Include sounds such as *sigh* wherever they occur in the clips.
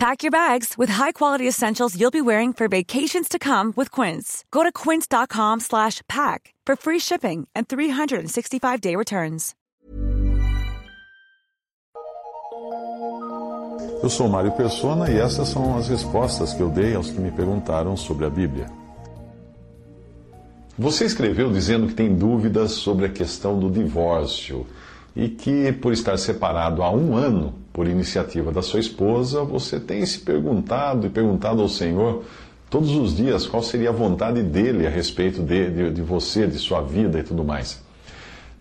Pack your bags with high-quality essentials you'll be wearing for vacations to come with Quince. Go to quince.com slash pack for free shipping and 365-day returns. Eu sou Mário Persona e essas são as respostas que eu dei aos que me perguntaram sobre a Bíblia. Você escreveu dizendo que tem dúvidas sobre a questão do divórcio e que, por estar separado há um ano por iniciativa da sua esposa, você tem se perguntado e perguntado ao Senhor todos os dias qual seria a vontade dele a respeito de, de, de você, de sua vida e tudo mais.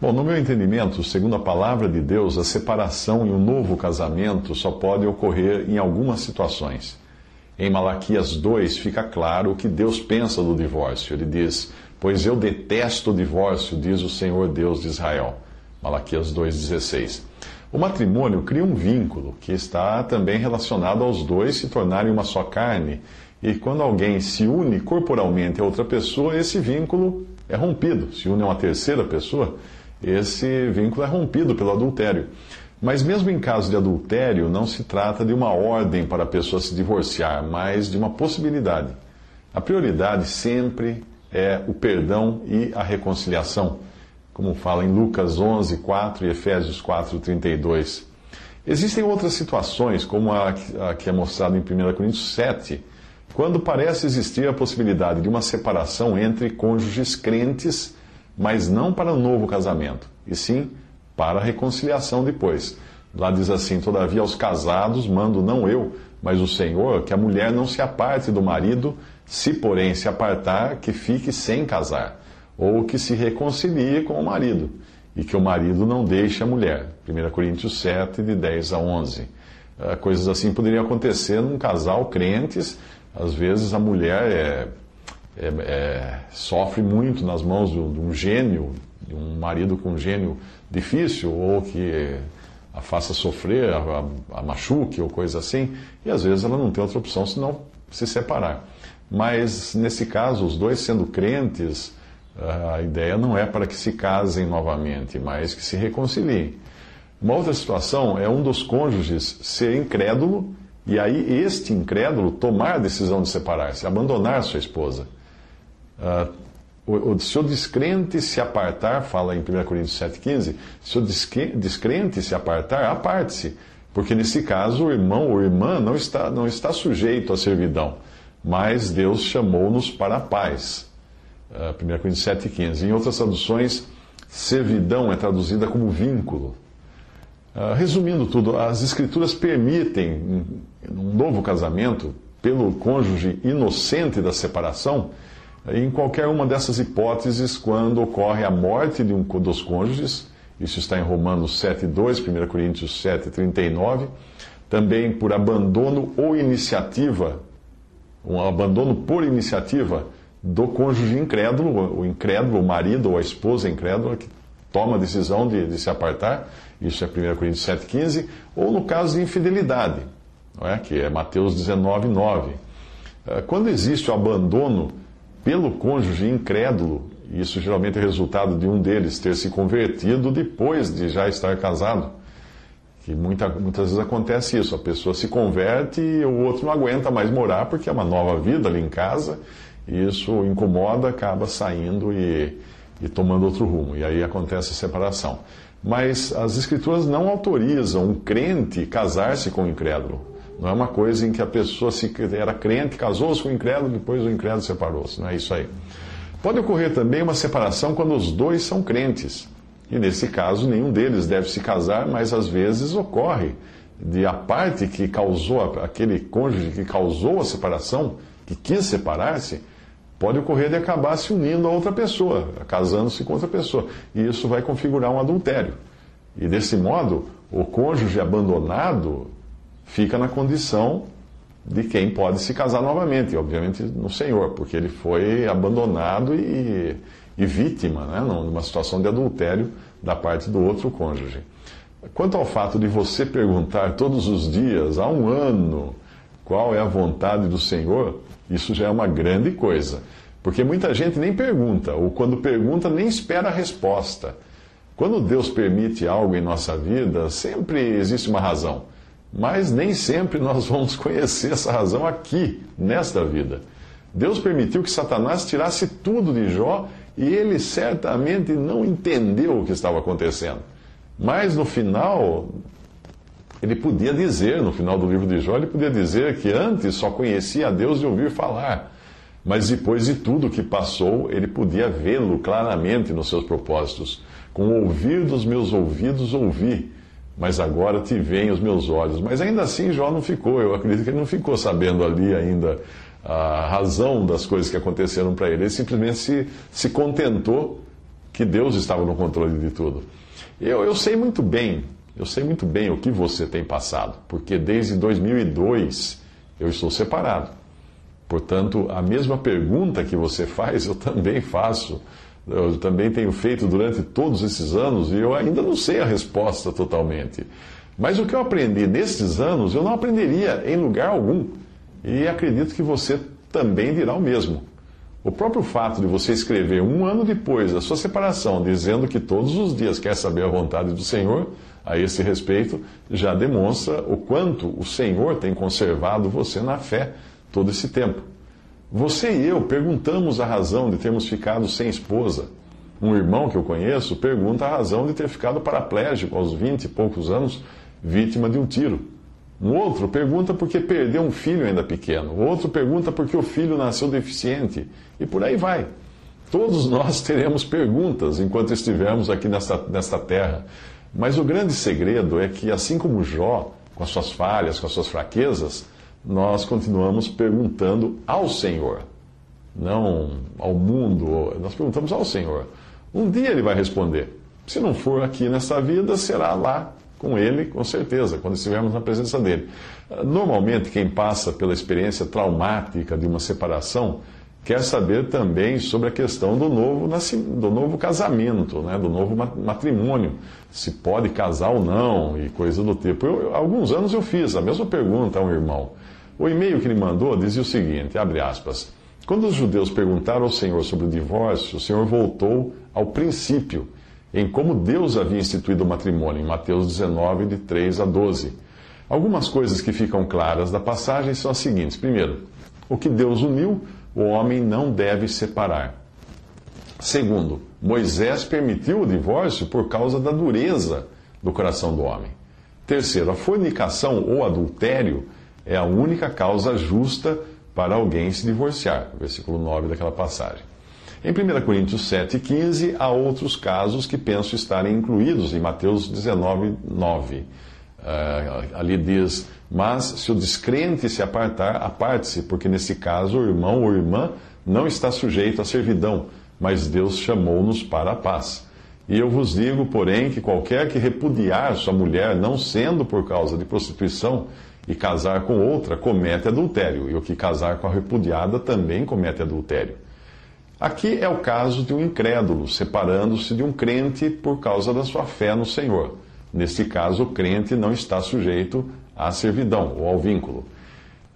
Bom, no meu entendimento, segundo a palavra de Deus, a separação e o um novo casamento só pode ocorrer em algumas situações. Em Malaquias 2 fica claro o que Deus pensa do divórcio. Ele diz: Pois eu detesto o divórcio, diz o Senhor Deus de Israel. Malaquias 2,16. O matrimônio cria um vínculo que está também relacionado aos dois se tornarem uma só carne. E quando alguém se une corporalmente a outra pessoa, esse vínculo é rompido. Se une a uma terceira pessoa, esse vínculo é rompido pelo adultério. Mas, mesmo em caso de adultério, não se trata de uma ordem para a pessoa se divorciar, mas de uma possibilidade. A prioridade sempre é o perdão e a reconciliação, como fala em Lucas 11, 4 e Efésios 4, 32. Existem outras situações, como a, que é mostrada em 1 Coríntios 7, quando parece existir a possibilidade de uma separação entre cônjuges crentes mas não para um novo casamento, e sim para a reconciliação depois. Lá diz assim: Todavia aos casados mando não eu, mas o Senhor, que a mulher não se aparte do marido, se porém se apartar, que fique sem casar, ou que se reconcilie com o marido, e que o marido não deixe a mulher. 1 Coríntios 7, de 10 a 11. Ah, coisas assim poderiam acontecer num casal crentes, às vezes a mulher é é, é, sofre muito nas mãos de um gênio, de um marido com um gênio difícil, ou que a faça sofrer, a, a, a, machuque ou coisa assim, e às vezes ela não tem outra opção senão se separar. Mas nesse caso, os dois sendo crentes, a ideia não é para que se casem novamente, mas que se reconciliem. Uma outra situação é um dos cônjuges ser incrédulo e aí este incrédulo tomar a decisão de separar-se, abandonar sua esposa. Uh, o, se o descrente se apartar, fala em 1 Coríntios 7,15, se o descrente se apartar, aparte-se, porque nesse caso o irmão ou irmã não está, não está sujeito à servidão, mas Deus chamou-nos para a paz. Uh, 1 Coríntios 7,15. Em outras traduções, servidão é traduzida como vínculo. Uh, resumindo tudo, as Escrituras permitem um novo casamento pelo cônjuge inocente da separação em qualquer uma dessas hipóteses, quando ocorre a morte de um dos cônjuges, isso está em Romanos 7,2, 1 Coríntios 7,39, também por abandono ou iniciativa, um abandono por iniciativa do cônjuge incrédulo, o incrédulo, o marido ou a esposa incrédula, que toma a decisão de, de se apartar, isso é 1 Coríntios 7,15, ou no caso de infidelidade, é? que é Mateus 19,9. Eh, quando existe o abandono pelo cônjuge incrédulo, isso geralmente é resultado de um deles ter se convertido depois de já estar casado. Que muita, muitas vezes acontece isso, a pessoa se converte e o outro não aguenta mais morar porque é uma nova vida ali em casa, e isso incomoda, acaba saindo e, e tomando outro rumo, e aí acontece a separação. Mas as escrituras não autorizam um crente casar-se com um incrédulo. Não é uma coisa em que a pessoa se, era crente, casou-se com o incrédulo, depois o incrédulo separou-se. Não é isso aí. Pode ocorrer também uma separação quando os dois são crentes. E nesse caso, nenhum deles deve se casar, mas às vezes ocorre de a parte que causou, aquele cônjuge que causou a separação, que quis separar-se, pode ocorrer de acabar se unindo a outra pessoa, casando-se com outra pessoa. E isso vai configurar um adultério. E desse modo, o cônjuge abandonado fica na condição de quem pode se casar novamente, obviamente no Senhor, porque ele foi abandonado e, e vítima, né, numa situação de adultério da parte do outro cônjuge. Quanto ao fato de você perguntar todos os dias, há um ano, qual é a vontade do Senhor, isso já é uma grande coisa. Porque muita gente nem pergunta, ou quando pergunta, nem espera a resposta. Quando Deus permite algo em nossa vida, sempre existe uma razão. Mas nem sempre nós vamos conhecer essa razão aqui, nesta vida. Deus permitiu que Satanás tirasse tudo de Jó e ele certamente não entendeu o que estava acontecendo. Mas no final, ele podia dizer, no final do livro de Jó, ele podia dizer que antes só conhecia a Deus de ouvir falar. Mas depois de tudo que passou, ele podia vê-lo claramente nos seus propósitos. Com o ouvir dos meus ouvidos ouvi, mas agora te veem os meus olhos. Mas ainda assim Jó não ficou, eu acredito que ele não ficou sabendo ali ainda a razão das coisas que aconteceram para ele. Ele simplesmente se, se contentou que Deus estava no controle de tudo. Eu, eu sei muito bem, eu sei muito bem o que você tem passado, porque desde 2002 eu estou separado. Portanto, a mesma pergunta que você faz, eu também faço. Eu também tenho feito durante todos esses anos e eu ainda não sei a resposta totalmente. Mas o que eu aprendi nesses anos, eu não aprenderia em lugar algum. E acredito que você também dirá o mesmo. O próprio fato de você escrever um ano depois da sua separação, dizendo que todos os dias quer saber a vontade do Senhor, a esse respeito, já demonstra o quanto o Senhor tem conservado você na fé todo esse tempo. Você e eu perguntamos a razão de termos ficado sem esposa. Um irmão que eu conheço pergunta a razão de ter ficado paraplégico aos 20 e poucos anos, vítima de um tiro. Um outro pergunta porque perdeu um filho ainda pequeno. Outro pergunta porque o filho nasceu deficiente. E por aí vai. Todos nós teremos perguntas enquanto estivermos aqui nesta, nesta terra. Mas o grande segredo é que, assim como Jó, com as suas falhas, com as suas fraquezas, nós continuamos perguntando ao Senhor, não ao mundo. Nós perguntamos ao Senhor. Um dia ele vai responder. Se não for aqui nesta vida, será lá com ele, com certeza, quando estivermos na presença dele. Normalmente, quem passa pela experiência traumática de uma separação quer saber também sobre a questão do novo, do novo casamento, né? do novo matrimônio, se pode casar ou não e coisa do tipo. Eu, alguns anos eu fiz a mesma pergunta a um irmão. O e-mail que ele mandou dizia o seguinte, abre aspas, quando os judeus perguntaram ao Senhor sobre o divórcio, o Senhor voltou ao princípio em como Deus havia instituído o matrimônio, em Mateus 19, de 3 a 12. Algumas coisas que ficam claras da passagem são as seguintes: primeiro, o que Deus uniu, o homem não deve separar. Segundo, Moisés permitiu o divórcio por causa da dureza do coração do homem. Terceiro, a fornicação ou adultério é a única causa justa para alguém se divorciar. Versículo 9 daquela passagem. Em 1 Coríntios 7, 15, há outros casos que penso estarem incluídos em Mateus 19, 9. Uh, ali diz: Mas se o descrente se apartar, aparte-se, porque nesse caso o irmão ou irmã não está sujeito à servidão, mas Deus chamou-nos para a paz. E eu vos digo, porém, que qualquer que repudiar sua mulher, não sendo por causa de prostituição, e casar com outra, comete adultério, e o que casar com a repudiada também comete adultério. Aqui é o caso de um incrédulo separando-se de um crente por causa da sua fé no Senhor. Neste caso, o crente não está sujeito à servidão ou ao vínculo.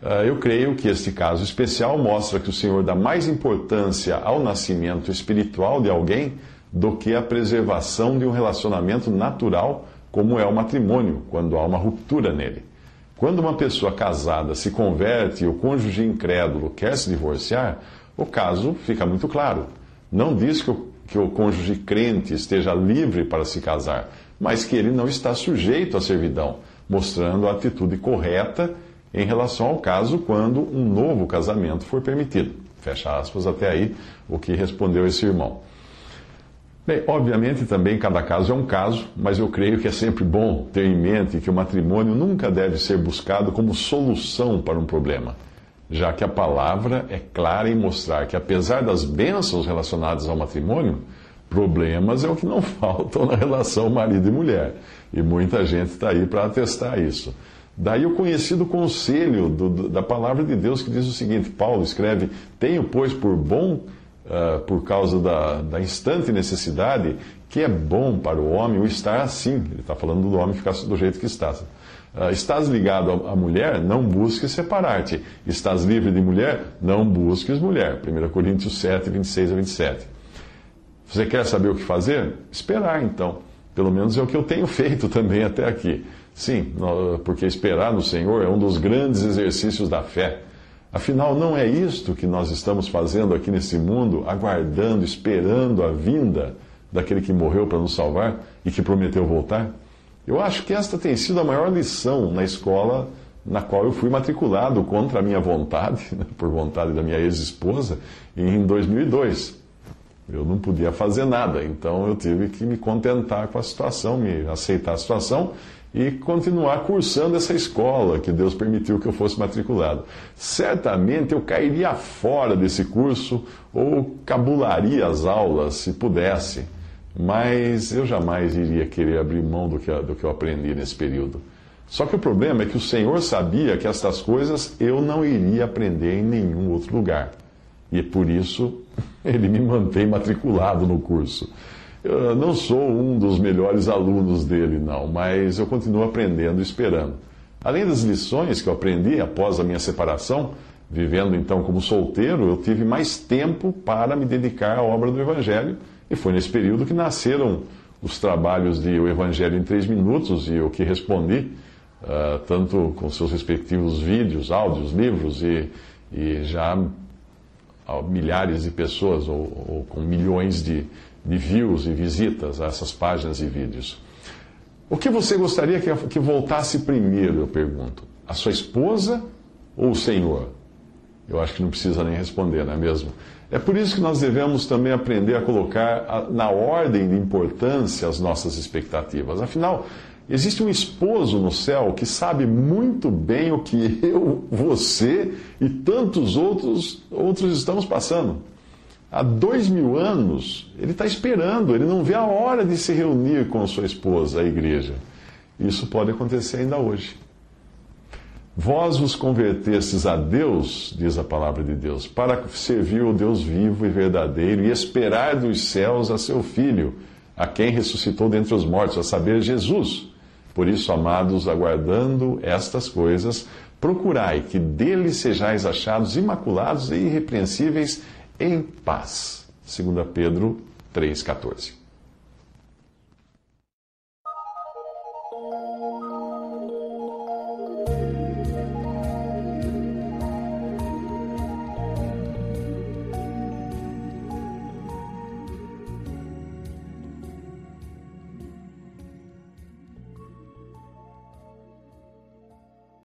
Ah, eu creio que este caso especial mostra que o Senhor dá mais importância ao nascimento espiritual de alguém do que à preservação de um relacionamento natural, como é o matrimônio, quando há uma ruptura nele. Quando uma pessoa casada se converte e o cônjuge incrédulo quer se divorciar, o caso fica muito claro. Não diz que o, que o cônjuge crente esteja livre para se casar, mas que ele não está sujeito à servidão, mostrando a atitude correta em relação ao caso quando um novo casamento for permitido. Fecha aspas até aí o que respondeu esse irmão. Bem, obviamente também cada caso é um caso, mas eu creio que é sempre bom ter em mente que o matrimônio nunca deve ser buscado como solução para um problema já que a palavra é clara em mostrar que, apesar das bênçãos relacionadas ao matrimônio, problemas é o que não *laughs* faltam na relação marido e mulher. E muita gente está aí para atestar isso. Daí o conhecido conselho do, da palavra de Deus que diz o seguinte: Paulo escreve: Tenho, pois, por bom uh, por causa da, da instante necessidade, que é bom para o homem o estar assim. Ele está falando do homem ficar do jeito que está. Uh, estás ligado à mulher, não busques separar-te. Estás livre de mulher, não busques mulher. 1 Coríntios 7, 26 a 27. Você quer saber o que fazer? Esperar, então. Pelo menos é o que eu tenho *laughs* feito também até aqui. Sim, porque esperar no Senhor é um dos grandes exercícios da fé. Afinal, não é isto que nós estamos fazendo aqui nesse mundo, aguardando, esperando a vinda daquele que morreu para nos salvar e que prometeu voltar? Eu acho que esta tem sido a maior lição na escola na qual eu fui matriculado contra a minha vontade, *laughs* né, por vontade da minha ex-esposa, em 2002. Eu não podia fazer nada, então eu tive que me contentar com a situação, me aceitar a situação e continuar cursando essa escola que Deus permitiu que eu fosse matriculado. Certamente eu cairia fora desse curso ou cabularia as aulas se pudesse, mas eu jamais iria querer abrir mão do que, do que eu aprendi nesse período. Só que o problema é que o Senhor sabia que estas coisas eu não iria aprender em nenhum outro lugar. E por isso *laughs* ele me mantém matriculado no curso. Eu não sou um dos melhores alunos dele, não, mas eu continuo aprendendo e esperando. Além das lições que eu aprendi após a minha separação, vivendo então como solteiro, eu tive mais tempo para me dedicar à obra do Evangelho, e foi nesse período que nasceram os trabalhos de O Evangelho em Três Minutos e o que respondi, uh, tanto com seus respectivos vídeos, áudios, livros e, e já milhares de pessoas ou, ou com milhões de, de views e visitas a essas páginas e vídeos. O que você gostaria que, que voltasse primeiro, eu pergunto? A sua esposa ou o Senhor? Eu acho que não precisa nem responder, não é mesmo? É por isso que nós devemos também aprender a colocar na ordem de importância as nossas expectativas. Afinal, Existe um esposo no céu que sabe muito bem o que *laughs* eu, você e tantos outros, outros estamos passando. Há dois mil anos, ele está esperando, ele não vê a hora de se reunir com sua esposa, a igreja. Isso pode acontecer ainda hoje. Vós vos convertestes a Deus, diz a palavra de Deus, para servir o Deus vivo e verdadeiro e esperar dos céus a seu Filho, a quem ressuscitou dentre os mortos, a saber, Jesus por isso, amados, aguardando estas coisas, procurai que dele sejais achados imaculados e irrepreensíveis em paz. 2 Pedro 3,14.